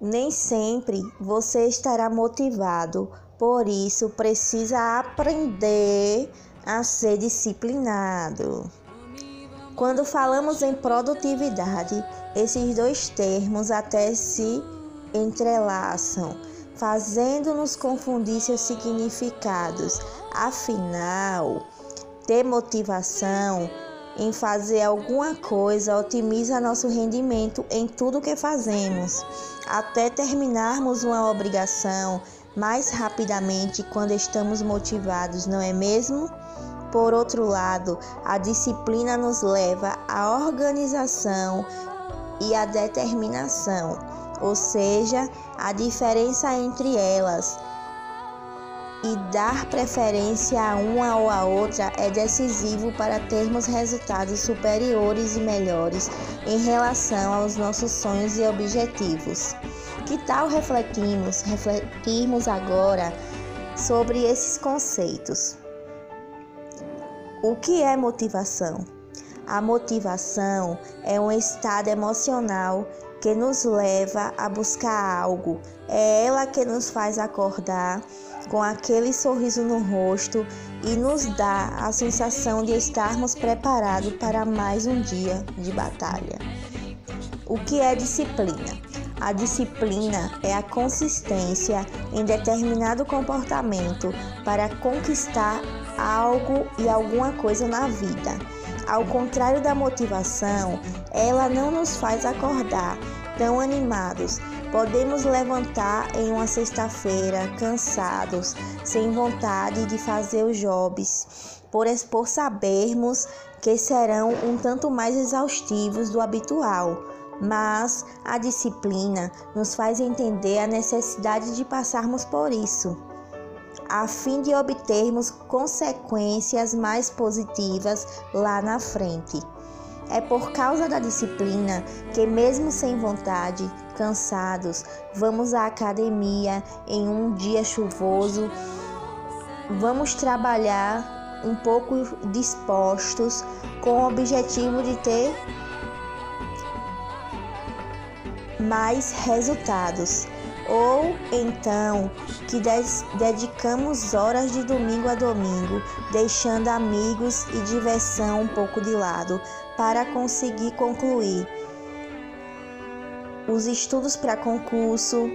Nem sempre você estará motivado, por isso precisa aprender a ser disciplinado. Quando falamos em produtividade, esses dois termos até se entrelaçam, fazendo-nos confundir seus significados. Afinal, ter motivação em fazer alguma coisa otimiza nosso rendimento em tudo que fazemos, até terminarmos uma obrigação mais rapidamente quando estamos motivados, não é mesmo? Por outro lado, a disciplina nos leva à organização e à determinação, ou seja, a diferença entre elas e dar preferência a uma ou a outra é decisivo para termos resultados superiores e melhores em relação aos nossos sonhos e objetivos. Que tal refletirmos, refletirmos agora sobre esses conceitos? O que é motivação? A motivação é um estado emocional que nos leva a buscar algo. É ela que nos faz acordar com aquele sorriso no rosto e nos dá a sensação de estarmos preparados para mais um dia de batalha. O que é disciplina? A disciplina é a consistência em determinado comportamento para conquistar algo e alguma coisa na vida. Ao contrário da motivação, ela não nos faz acordar tão animados. Podemos levantar em uma sexta-feira cansados, sem vontade de fazer os jobs, por, por sabermos que serão um tanto mais exaustivos do habitual. Mas a disciplina nos faz entender a necessidade de passarmos por isso a fim de obtermos consequências mais positivas lá na frente. É por causa da disciplina que, mesmo sem vontade, cansados, vamos à academia em um dia chuvoso, vamos trabalhar um pouco dispostos com o objetivo de ter mais resultados ou então que dedicamos horas de domingo a domingo, deixando amigos e diversão um pouco de lado para conseguir concluir os estudos para concurso,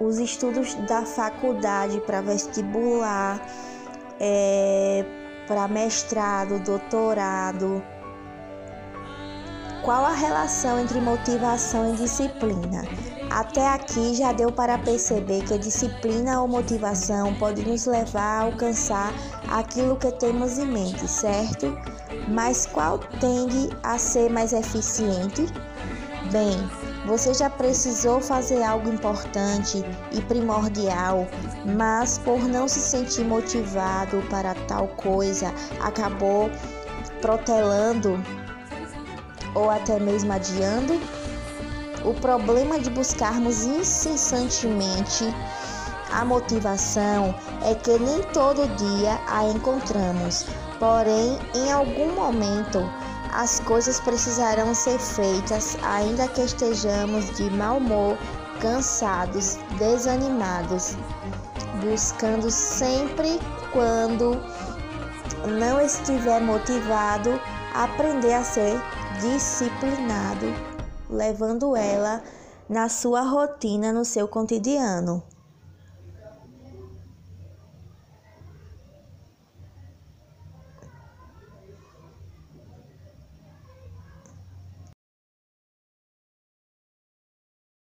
os estudos da faculdade para vestibular, é, para mestrado, doutorado. Qual a relação entre motivação e disciplina? Até aqui já deu para perceber que disciplina ou motivação pode nos levar a alcançar aquilo que temos em mente, certo? Mas qual tende a ser mais eficiente? Bem, você já precisou fazer algo importante e primordial, mas por não se sentir motivado para tal coisa, acabou protelando ou até mesmo adiando? O problema de buscarmos incessantemente a motivação é que nem todo dia a encontramos, porém, em algum momento, as coisas precisarão ser feitas, ainda que estejamos de mau humor, cansados, desanimados, buscando sempre quando não estiver motivado, aprender a ser disciplinado levando ela na sua rotina, no seu cotidiano.